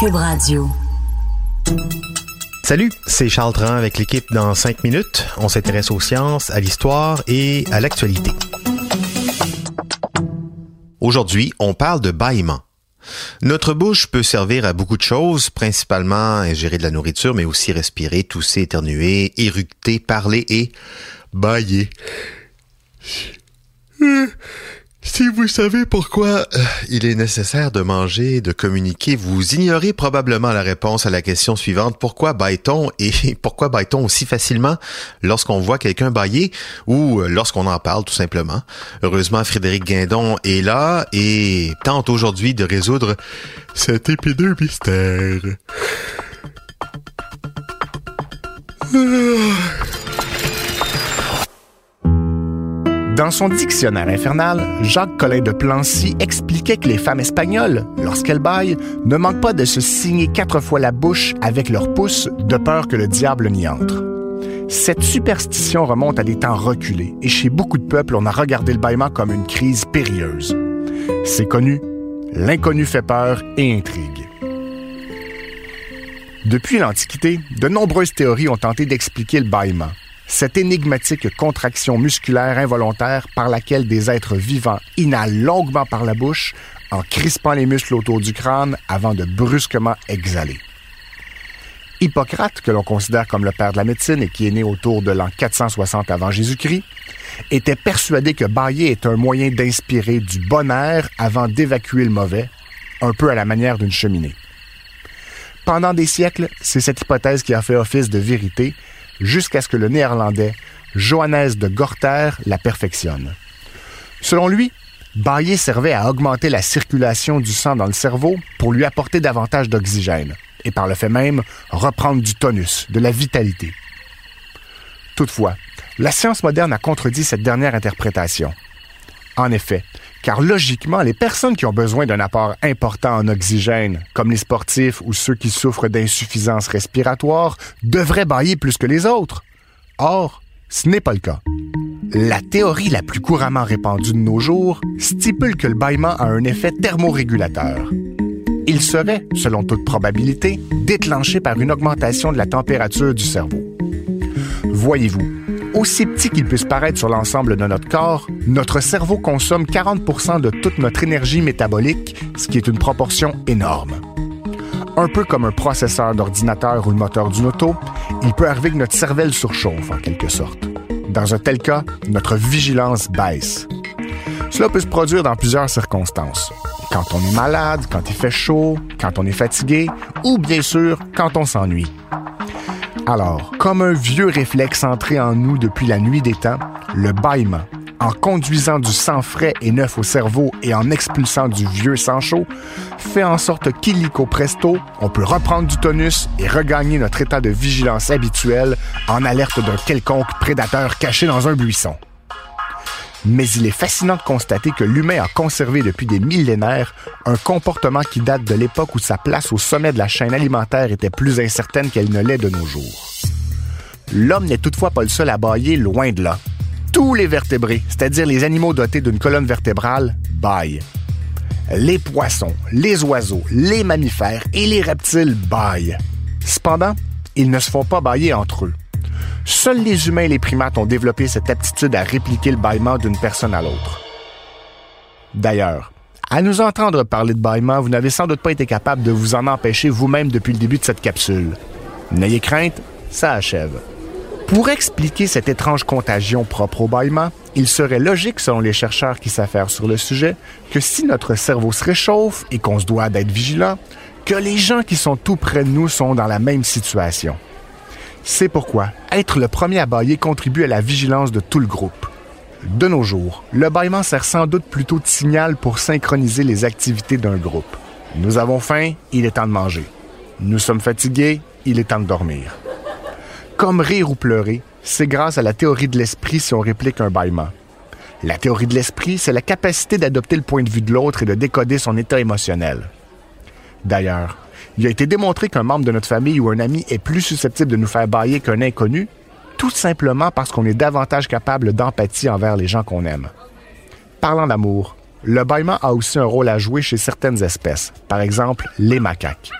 Cube. Salut, c'est Charles Tran avec l'équipe dans 5 minutes. On s'intéresse aux sciences, à l'histoire et à l'actualité. Aujourd'hui, on parle de bâillement. Notre bouche peut servir à beaucoup de choses, principalement ingérer de la nourriture, mais aussi respirer, tousser, éternuer, éructer, parler et bailler. Si vous savez pourquoi euh, il est nécessaire de manger, de communiquer, vous ignorez probablement la réponse à la question suivante. Pourquoi baille-t-on et pourquoi baille-t-on aussi facilement lorsqu'on voit quelqu'un bailler ou euh, lorsqu'on en parle tout simplement? Heureusement, Frédéric Guindon est là et tente aujourd'hui de résoudre cet épineux mystère. Dans son dictionnaire infernal, Jacques Collin de Plancy expliquait que les femmes espagnoles, lorsqu'elles baillent, ne manquent pas de se signer quatre fois la bouche avec leurs pouces de peur que le diable n'y entre. Cette superstition remonte à des temps reculés et chez beaucoup de peuples, on a regardé le bâillement comme une crise périlleuse. C'est connu, l'inconnu fait peur et intrigue. Depuis l'Antiquité, de nombreuses théories ont tenté d'expliquer le bâillement, cette énigmatique contraction musculaire involontaire par laquelle des êtres vivants inhalent longuement par la bouche en crispant les muscles autour du crâne avant de brusquement exhaler. Hippocrate, que l'on considère comme le père de la médecine et qui est né autour de l'an 460 avant Jésus-Christ, était persuadé que bailler est un moyen d'inspirer du bon air avant d'évacuer le mauvais, un peu à la manière d'une cheminée. Pendant des siècles, c'est cette hypothèse qui a fait office de vérité jusqu'à ce que le néerlandais Johannes de Gorter la perfectionne. Selon lui, bailler servait à augmenter la circulation du sang dans le cerveau pour lui apporter davantage d'oxygène et par le fait même reprendre du tonus, de la vitalité. Toutefois, la science moderne a contredit cette dernière interprétation. En effet, car logiquement, les personnes qui ont besoin d'un apport important en oxygène, comme les sportifs ou ceux qui souffrent d'insuffisance respiratoire, devraient bailler plus que les autres. Or, ce n'est pas le cas. La théorie la plus couramment répandue de nos jours stipule que le bâillement a un effet thermorégulateur. Il serait, selon toute probabilité, déclenché par une augmentation de la température du cerveau. Voyez-vous, aussi petit qu'il puisse paraître sur l'ensemble de notre corps, notre cerveau consomme 40 de toute notre énergie métabolique, ce qui est une proportion énorme. Un peu comme un processeur d'ordinateur ou le moteur d'une auto, il peut arriver que notre cervelle surchauffe en quelque sorte. Dans un tel cas, notre vigilance baisse. Cela peut se produire dans plusieurs circonstances. Quand on est malade, quand il fait chaud, quand on est fatigué, ou bien sûr quand on s'ennuie. Alors, comme un vieux réflexe entré en nous depuis la nuit des temps, le bâillement, en conduisant du sang frais et neuf au cerveau et en expulsant du vieux sang chaud, fait en sorte qu'illico presto, on peut reprendre du tonus et regagner notre état de vigilance habituel en alerte d'un quelconque prédateur caché dans un buisson. Mais il est fascinant de constater que l'humain a conservé depuis des millénaires un comportement qui date de l'époque où sa place au sommet de la chaîne alimentaire était plus incertaine qu'elle ne l'est de nos jours. L'homme n'est toutefois pas le seul à bailler loin de là. Tous les vertébrés, c'est-à-dire les animaux dotés d'une colonne vertébrale, baillent. Les poissons, les oiseaux, les mammifères et les reptiles baillent. Cependant, ils ne se font pas bailler entre eux. Seuls les humains et les primates ont développé cette aptitude à répliquer le bâillement d'une personne à l'autre. D'ailleurs, à nous entendre parler de bâillement, vous n'avez sans doute pas été capable de vous en empêcher vous-même depuis le début de cette capsule. N'ayez crainte, ça achève. Pour expliquer cette étrange contagion propre au bâillement, il serait logique, selon les chercheurs qui s'affairent sur le sujet, que si notre cerveau se réchauffe et qu'on se doit d'être vigilant, que les gens qui sont tout près de nous sont dans la même situation. C'est pourquoi être le premier à bailler contribue à la vigilance de tout le groupe. De nos jours, le bâillement sert sans doute plutôt de signal pour synchroniser les activités d'un groupe. Nous avons faim, il est temps de manger. Nous sommes fatigués, il est temps de dormir. Comme rire ou pleurer, c'est grâce à la théorie de l'esprit si on réplique un bâillement. La théorie de l'esprit, c'est la capacité d'adopter le point de vue de l'autre et de décoder son état émotionnel. D'ailleurs, il a été démontré qu'un membre de notre famille ou un ami est plus susceptible de nous faire bailler qu'un inconnu, tout simplement parce qu'on est davantage capable d'empathie envers les gens qu'on aime. Parlant d'amour, le bâillement a aussi un rôle à jouer chez certaines espèces, par exemple les macaques.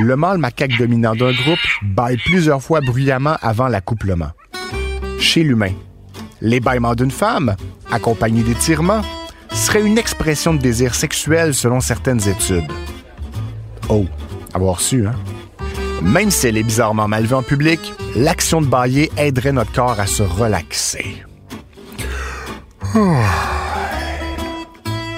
Le mâle macaque dominant d'un groupe baille plusieurs fois bruyamment avant l'accouplement. Chez l'humain, les bâillements d'une femme, accompagnés d'étirements, seraient une expression de désir sexuel selon certaines études. Oh, avoir su, hein? Même si elle est bizarrement mal vue en public, l'action de bailler aiderait notre corps à se relaxer.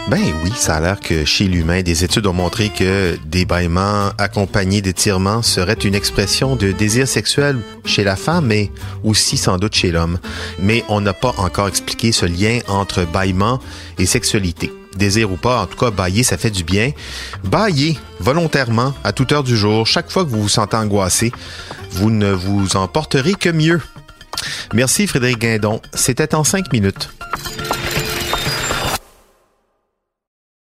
Ben oui, ça a l'air que chez l'humain, des études ont montré que des bâillements accompagnés d'étirements seraient une expression de désir sexuel chez la femme, mais aussi sans doute chez l'homme. Mais on n'a pas encore expliqué ce lien entre bâillement et sexualité. Désir ou pas, en tout cas, bailler, ça fait du bien. Bailler volontairement, à toute heure du jour, chaque fois que vous vous sentez angoissé, vous ne vous en porterez que mieux. Merci Frédéric Guindon. C'était en cinq minutes.